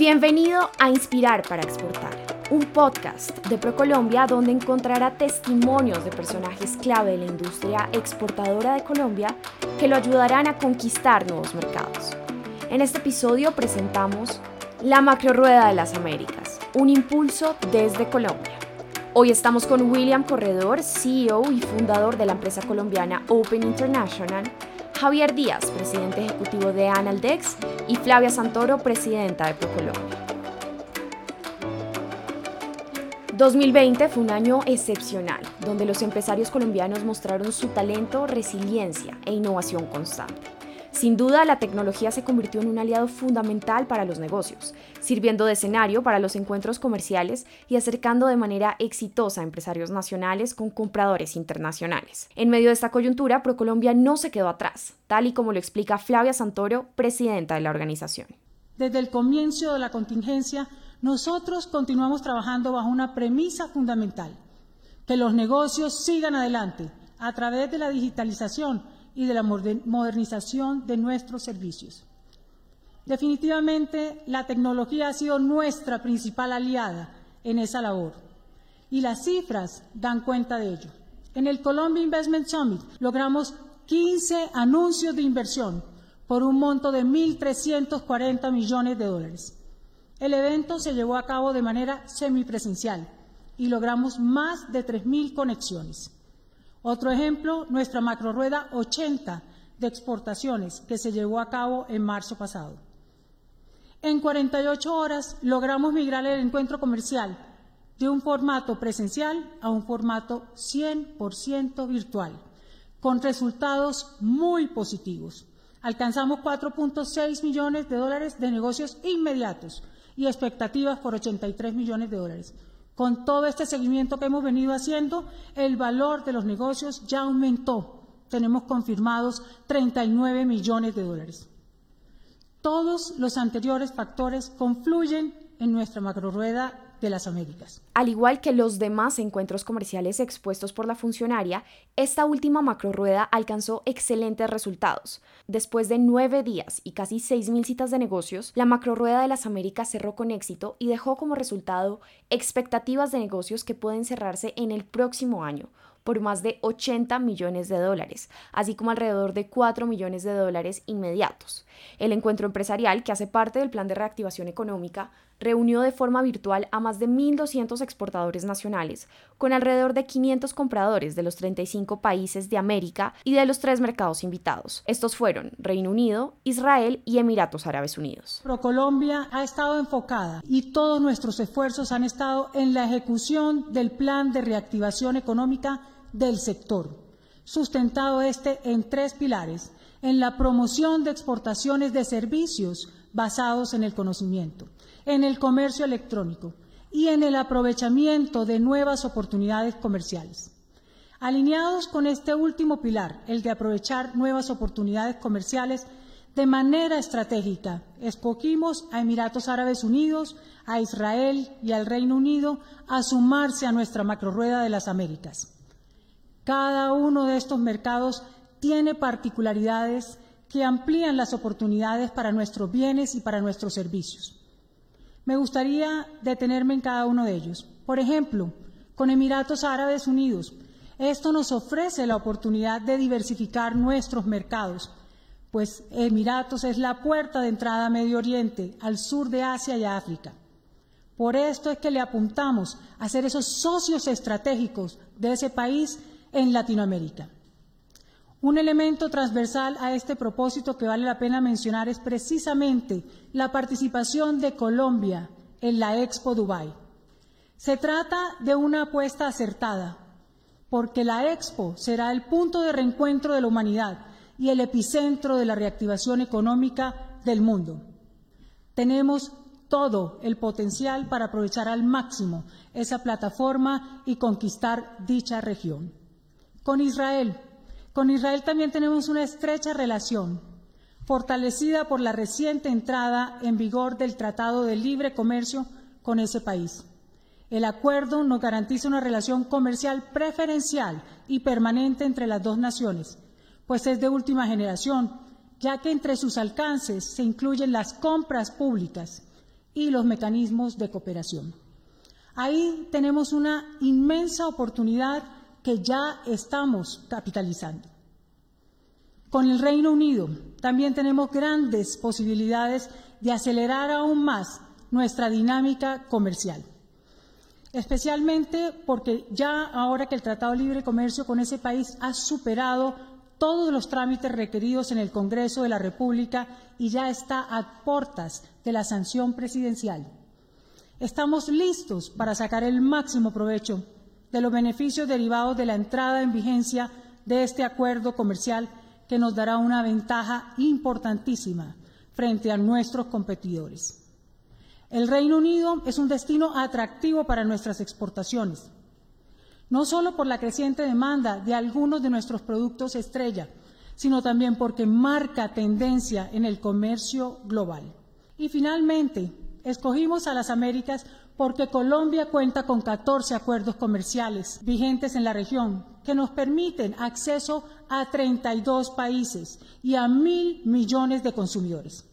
Bienvenido a Inspirar para Exportar, un podcast de ProColombia donde encontrará testimonios de personajes clave de la industria exportadora de Colombia que lo ayudarán a conquistar nuevos mercados. En este episodio presentamos La Macro Rueda de las Américas, un impulso desde Colombia. Hoy estamos con William Corredor, CEO y fundador de la empresa colombiana Open International, Javier Díaz, presidente ejecutivo de Analdex, y Flavia Santoro, presidenta de ProColombia. 2020 fue un año excepcional, donde los empresarios colombianos mostraron su talento, resiliencia e innovación constante. Sin duda, la tecnología se convirtió en un aliado fundamental para los negocios, sirviendo de escenario para los encuentros comerciales y acercando de manera exitosa a empresarios nacionales con compradores internacionales. En medio de esta coyuntura, ProColombia no se quedó atrás, tal y como lo explica Flavia Santoro, presidenta de la organización. Desde el comienzo de la contingencia, nosotros continuamos trabajando bajo una premisa fundamental, que los negocios sigan adelante a través de la digitalización y de la modernización de nuestros servicios. Definitivamente, la tecnología ha sido nuestra principal aliada en esa labor y las cifras dan cuenta de ello. En el Colombia Investment Summit logramos 15 anuncios de inversión por un monto de 1.340 millones de dólares. El evento se llevó a cabo de manera semipresencial y logramos más de 3.000 conexiones. Otro ejemplo, nuestra macrorueda 80 de exportaciones que se llevó a cabo en marzo pasado. En 48 horas logramos migrar el encuentro comercial de un formato presencial a un formato 100% virtual, con resultados muy positivos. Alcanzamos 4.6 millones de dólares de negocios inmediatos y expectativas por 83 millones de dólares. Con todo este seguimiento que hemos venido haciendo, el valor de los negocios ya aumentó. Tenemos confirmados 39 millones de dólares. Todos los anteriores factores confluyen en nuestra macrorueda de las Américas. Al igual que los demás encuentros comerciales expuestos por la funcionaria, esta última macrorueda alcanzó excelentes resultados. Después de nueve días y casi 6.000 citas de negocios, la macrorueda de las Américas cerró con éxito y dejó como resultado expectativas de negocios que pueden cerrarse en el próximo año, por más de 80 millones de dólares, así como alrededor de 4 millones de dólares inmediatos. El encuentro empresarial, que hace parte del Plan de Reactivación Económica, reunió de forma virtual a más de 1.200 exportadores nacionales, con alrededor de 500 compradores de los 35 países de América y de los tres mercados invitados. Estos fueron Reino Unido, Israel y Emiratos Árabes Unidos. ProColombia ha estado enfocada y todos nuestros esfuerzos han estado en la ejecución del plan de reactivación económica del sector, sustentado este en tres pilares, en la promoción de exportaciones de servicios basados en el conocimiento, en el comercio electrónico y en el aprovechamiento de nuevas oportunidades comerciales. Alineados con este último pilar, el de aprovechar nuevas oportunidades comerciales, de manera estratégica, escogimos a Emiratos Árabes Unidos, a Israel y al Reino Unido a sumarse a nuestra macrorueda de las Américas. Cada uno de estos mercados tiene particularidades que amplían las oportunidades para nuestros bienes y para nuestros servicios. Me gustaría detenerme en cada uno de ellos. Por ejemplo, con Emiratos Árabes Unidos, esto nos ofrece la oportunidad de diversificar nuestros mercados, pues Emiratos es la puerta de entrada a Medio Oriente, al sur de Asia y África. Por esto es que le apuntamos a ser esos socios estratégicos de ese país en Latinoamérica. Un elemento transversal a este propósito que vale la pena mencionar es precisamente la participación de Colombia en la Expo Dubai. Se trata de una apuesta acertada, porque la Expo será el punto de reencuentro de la humanidad y el epicentro de la reactivación económica del mundo. Tenemos todo el potencial para aprovechar al máximo esa plataforma y conquistar dicha región. Con Israel, con Israel también tenemos una estrecha relación, fortalecida por la reciente entrada en vigor del Tratado de Libre Comercio con ese país. El acuerdo nos garantiza una relación comercial preferencial y permanente entre las dos naciones, pues es de última generación, ya que entre sus alcances se incluyen las compras públicas y los mecanismos de cooperación. Ahí tenemos una inmensa oportunidad que ya estamos capitalizando. Con el Reino Unido también tenemos grandes posibilidades de acelerar aún más nuestra dinámica comercial, especialmente porque ya ahora que el Tratado de Libre Comercio con ese país ha superado todos los trámites requeridos en el Congreso de la República y ya está a puertas de la sanción presidencial. Estamos listos para sacar el máximo provecho de los beneficios derivados de la entrada en vigencia de este acuerdo comercial que nos dará una ventaja importantísima frente a nuestros competidores. El Reino Unido es un destino atractivo para nuestras exportaciones, no solo por la creciente demanda de algunos de nuestros productos estrella, sino también porque marca tendencia en el comercio global. Y finalmente, escogimos a las Américas porque Colombia cuenta con 14 acuerdos comerciales vigentes en la región que nos permiten acceso a 32 países y a mil millones de consumidores.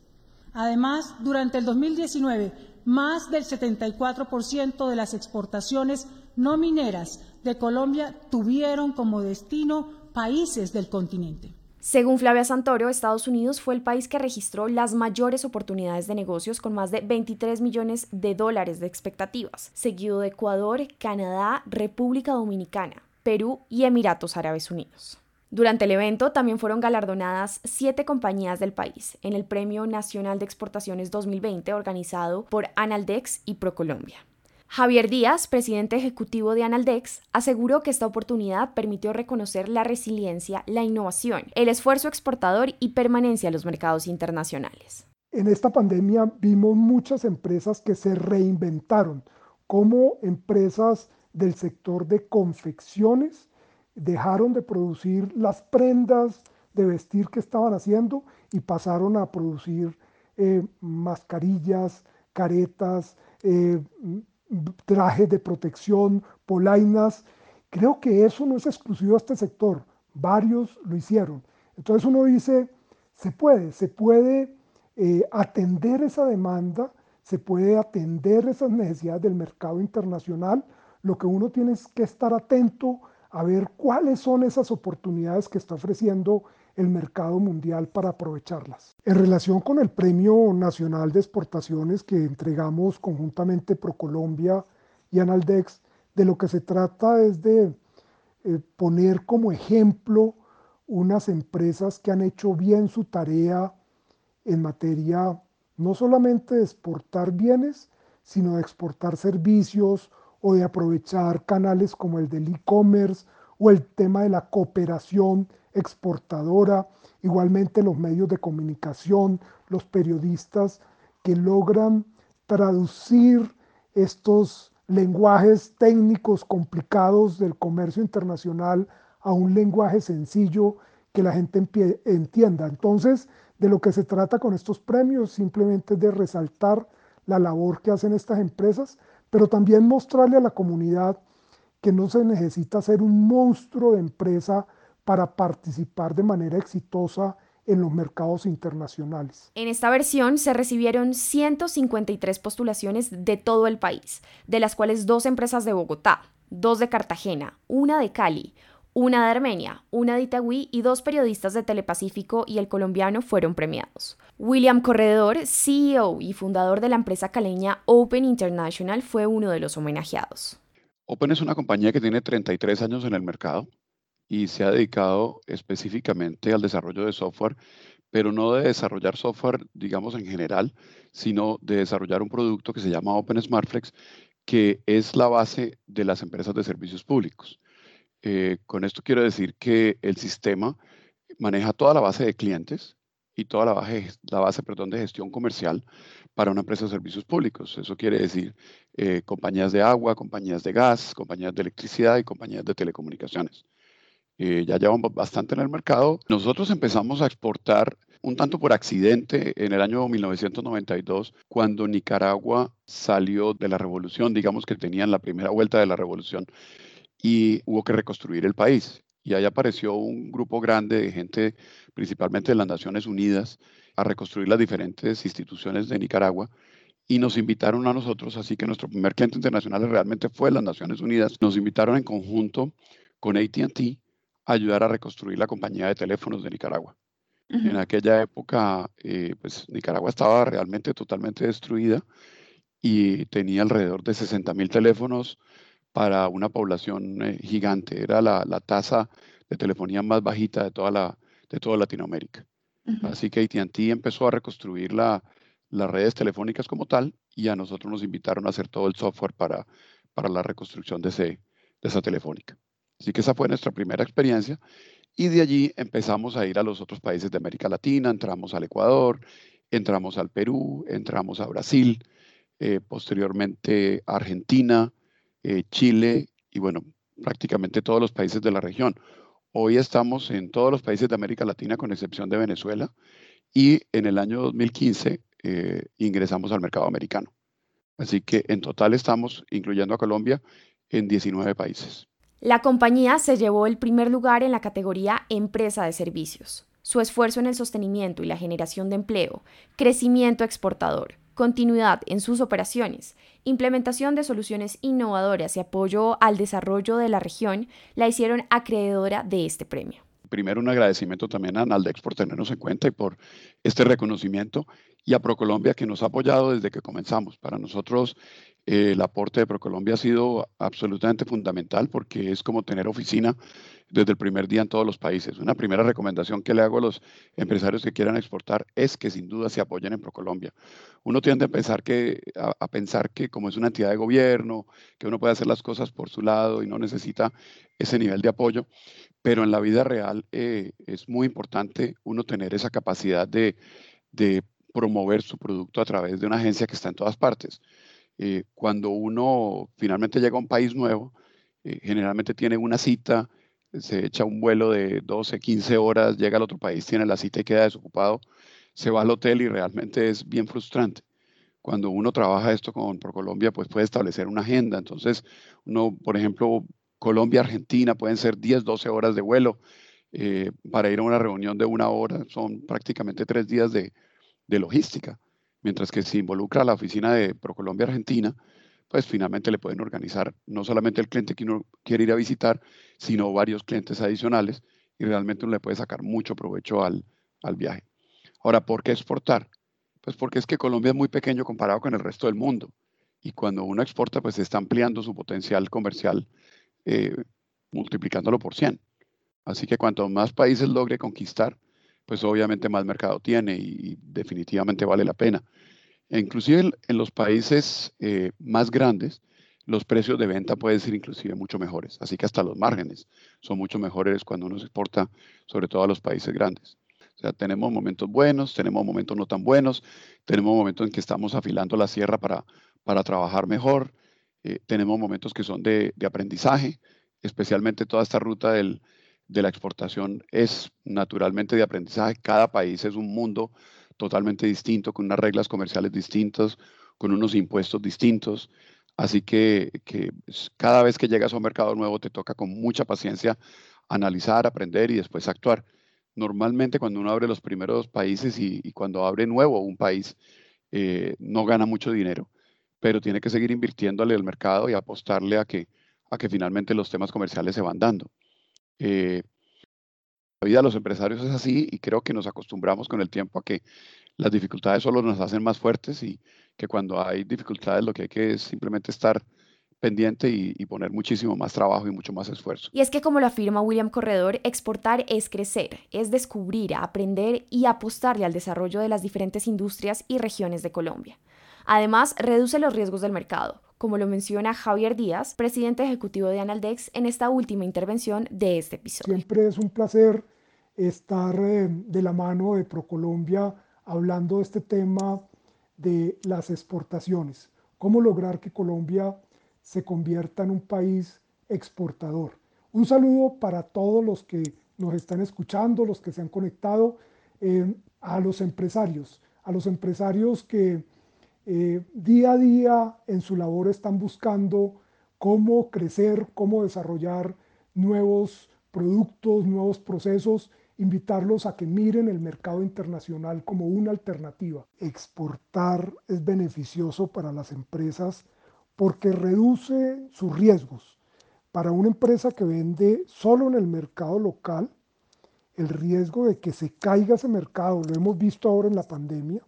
Además, durante el 2019, más del 74% de las exportaciones no mineras de Colombia tuvieron como destino países del continente. Según Flavia Santoro, Estados Unidos fue el país que registró las mayores oportunidades de negocios con más de 23 millones de dólares de expectativas, seguido de Ecuador, Canadá, República Dominicana, Perú y Emiratos Árabes Unidos. Durante el evento también fueron galardonadas siete compañías del país en el Premio Nacional de Exportaciones 2020 organizado por Analdex y ProColombia. Javier Díaz, presidente ejecutivo de Analdex, aseguró que esta oportunidad permitió reconocer la resiliencia, la innovación, el esfuerzo exportador y permanencia en los mercados internacionales. En esta pandemia vimos muchas empresas que se reinventaron como empresas del sector de confecciones, dejaron de producir las prendas de vestir que estaban haciendo y pasaron a producir eh, mascarillas, caretas, eh, trajes de protección, polainas. Creo que eso no es exclusivo a este sector, varios lo hicieron. Entonces uno dice, se puede, se puede eh, atender esa demanda, se puede atender esas necesidades del mercado internacional. Lo que uno tiene es que estar atento a ver cuáles son esas oportunidades que está ofreciendo el mercado mundial para aprovecharlas. En relación con el Premio Nacional de Exportaciones que entregamos conjuntamente ProColombia y Analdex, de lo que se trata es de eh, poner como ejemplo unas empresas que han hecho bien su tarea en materia no solamente de exportar bienes, sino de exportar servicios o de aprovechar canales como el del e-commerce o el tema de la cooperación exportadora, igualmente los medios de comunicación, los periodistas que logran traducir estos lenguajes técnicos complicados del comercio internacional a un lenguaje sencillo que la gente entienda. Entonces, de lo que se trata con estos premios simplemente es de resaltar la labor que hacen estas empresas, pero también mostrarle a la comunidad que no se necesita ser un monstruo de empresa para participar de manera exitosa en los mercados internacionales. En esta versión se recibieron 153 postulaciones de todo el país, de las cuales dos empresas de Bogotá, dos de Cartagena, una de Cali, una de Armenia, una de Itagüí y dos periodistas de Telepacífico y el colombiano fueron premiados. William Corredor, CEO y fundador de la empresa caleña Open International, fue uno de los homenajeados. Open es una compañía que tiene 33 años en el mercado y se ha dedicado específicamente al desarrollo de software, pero no de desarrollar software, digamos, en general, sino de desarrollar un producto que se llama Open SmartFlex, que es la base de las empresas de servicios públicos. Eh, con esto quiero decir que el sistema maneja toda la base de clientes y toda la base, la base perdón, de gestión comercial para una empresa de servicios públicos. Eso quiere decir eh, compañías de agua, compañías de gas, compañías de electricidad y compañías de telecomunicaciones. Eh, ya llevamos bastante en el mercado. Nosotros empezamos a exportar un tanto por accidente en el año 1992, cuando Nicaragua salió de la revolución, digamos que tenían la primera vuelta de la revolución y hubo que reconstruir el país. Y ahí apareció un grupo grande de gente, principalmente de las Naciones Unidas, a reconstruir las diferentes instituciones de Nicaragua y nos invitaron a nosotros, así que nuestro primer cliente internacional realmente fue las Naciones Unidas. Nos invitaron en conjunto con ATT ayudar a reconstruir la compañía de teléfonos de Nicaragua. En aquella época, eh, pues Nicaragua estaba realmente totalmente destruida y tenía alrededor de 60 mil teléfonos para una población eh, gigante. Era la, tasa de telefonía más bajita de toda, la, de toda Latinoamérica. Así que ATT empezó a reconstruir la, las redes telefónicas como tal y a nosotros nos invitaron a hacer todo el software para, para la reconstrucción de, ese, de esa telefónica. Así que esa fue nuestra primera experiencia y de allí empezamos a ir a los otros países de América Latina, entramos al Ecuador, entramos al Perú, entramos a Brasil, eh, posteriormente Argentina, eh, Chile y bueno, prácticamente todos los países de la región. Hoy estamos en todos los países de América Latina con excepción de Venezuela y en el año 2015 eh, ingresamos al mercado americano. Así que en total estamos, incluyendo a Colombia, en 19 países. La compañía se llevó el primer lugar en la categoría Empresa de Servicios. Su esfuerzo en el sostenimiento y la generación de empleo, crecimiento exportador, continuidad en sus operaciones, implementación de soluciones innovadoras y apoyo al desarrollo de la región la hicieron acreedora de este premio primero un agradecimiento también a Naldex por tenernos en cuenta y por este reconocimiento y a ProColombia que nos ha apoyado desde que comenzamos. Para nosotros eh, el aporte de ProColombia ha sido absolutamente fundamental porque es como tener oficina desde el primer día en todos los países. Una primera recomendación que le hago a los empresarios que quieran exportar es que sin duda se apoyen en ProColombia. Uno tiende a pensar que, a, pensar que como es una entidad de gobierno, que uno puede hacer las cosas por su lado y no necesita ese nivel de apoyo, pero en la vida real eh, es muy importante uno tener esa capacidad de, promover su producto a través de una agencia que está en todas partes. Eh, cuando uno finalmente llega a un país nuevo, eh, generalmente tiene una cita, se echa un vuelo de 12, 15 horas, llega al otro país, tiene la cita y queda desocupado, se va al hotel y realmente es bien frustrante. Cuando uno trabaja esto con Colombia, pues puede establecer una agenda. Entonces, uno, por ejemplo, Colombia, Argentina, pueden ser 10, 12 horas de vuelo eh, para ir a una reunión de una hora, son prácticamente tres días de, logística. Mientras que si involucra a la oficina de ProColombia Argentina, pues finalmente le pueden organizar no solamente el cliente que uno quiere ir a visitar, sino varios clientes adicionales y realmente uno le puede sacar mucho provecho al, al viaje. Ahora, ¿por qué exportar? Pues porque es que Colombia es muy pequeño comparado con el resto del mundo y cuando uno exporta, pues está ampliando su potencial comercial eh, multiplicándolo por 100. Así que cuanto más países logre conquistar, pues obviamente más mercado tiene y, definitivamente vale la pena. E inclusive en, los países eh, más grandes, los precios de venta pueden ser inclusive mucho mejores. Así que hasta los márgenes son mucho mejores cuando uno se exporta, sobre todo a los países grandes. O sea, tenemos momentos buenos, tenemos momentos no tan buenos, tenemos momentos en que estamos afilando la sierra para, para trabajar mejor, eh, tenemos momentos que son de, aprendizaje, especialmente toda esta ruta de la exportación es naturalmente de aprendizaje. Cada país es un mundo totalmente distinto, con unas reglas comerciales distintas, con unos impuestos distintos. Así que, cada vez que llegas a un mercado nuevo te toca con mucha paciencia analizar, aprender y después actuar. Normalmente cuando uno abre los primeros países y, cuando abre nuevo un país, eh, no gana mucho dinero pero tiene que seguir invirtiéndole al mercado y apostarle a que, a que finalmente los temas comerciales se van dando. Eh, la vida de los empresarios es así y creo que nos acostumbramos con el tiempo a que las dificultades solo nos hacen más fuertes y que cuando hay dificultades lo que hay que es simplemente estar pendiente y, y, poner muchísimo más trabajo y mucho más esfuerzo. Y es que como lo afirma William Corredor, exportar es crecer, es descubrir, aprender y apostarle al desarrollo de las diferentes industrias y regiones de Colombia. Además, reduce los riesgos del mercado, como lo menciona Javier Díaz, presidente ejecutivo de Analdex, en esta última intervención de este episodio. Siempre es un placer estar eh, de la mano de ProColombia hablando de este tema de las exportaciones. Cómo lograr que Colombia se convierta en un país exportador. Un saludo para todos los que nos están escuchando, los que se han conectado, eh, a los empresarios, a los empresarios que eh, día a día en su labor están buscando cómo crecer, cómo desarrollar nuevos productos, nuevos procesos invitarlos a que miren el mercado internacional como una alternativa. Exportar es beneficioso para las empresas porque reduce sus riesgos. Para una empresa que vende solo en el mercado local, el riesgo de que se caiga ese mercado, lo hemos visto ahora en la pandemia,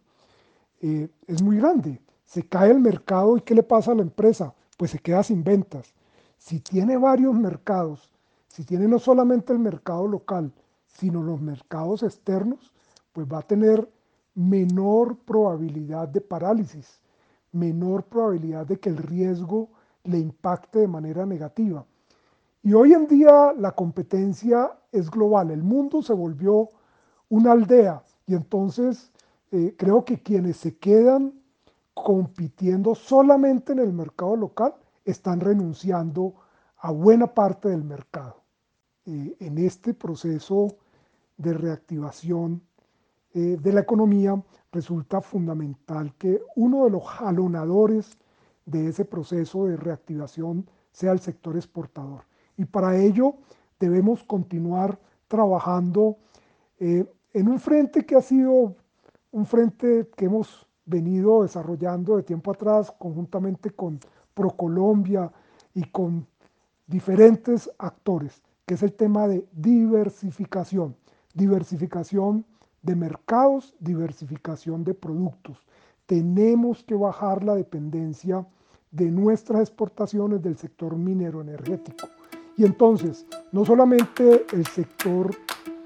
eh, es muy grande. Se cae el mercado y ¿qué le pasa a la empresa? Pues se queda sin ventas. Si tiene varios mercados, si tiene no solamente el mercado local, sino los mercados externos, pues va a tener menor probabilidad de parálisis, menor probabilidad de que el riesgo le impacte de manera negativa. Y hoy en día la competencia es global, el mundo se volvió una aldea y entonces eh, creo que quienes se quedan compitiendo solamente en el mercado local están renunciando a buena parte del mercado. Eh, en este proceso de reactivación eh, de la economía, resulta fundamental que uno de los jalonadores de ese proceso de reactivación sea el sector exportador. Y para ello debemos continuar trabajando en un frente que ha sido un frente que hemos venido desarrollando de tiempo atrás conjuntamente con ProColombia y con diferentes actores, que es el tema de diversificación diversificación de mercados, diversificación de productos. Tenemos que bajar la dependencia de nuestras exportaciones del sector minero energético. Y entonces, no solamente el sector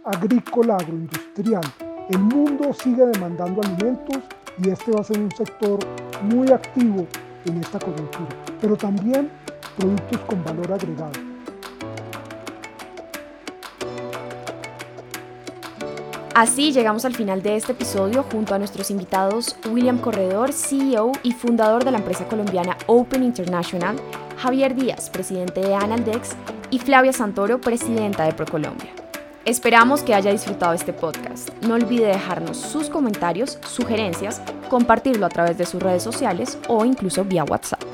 agrícola, agroindustrial, el mundo sigue demandando alimentos y este va a ser un sector muy activo en esta coyuntura, pero también productos con valor agregado. Así llegamos al final de este episodio junto a nuestros invitados William Corredor, CEO y fundador de la empresa colombiana Open International, Javier Díaz, presidente de Analdex, y Flavia Santoro, presidenta de ProColombia. Esperamos que haya disfrutado este podcast. No olvide dejarnos sus comentarios, sugerencias, compartirlo a través de sus redes sociales o incluso vía WhatsApp.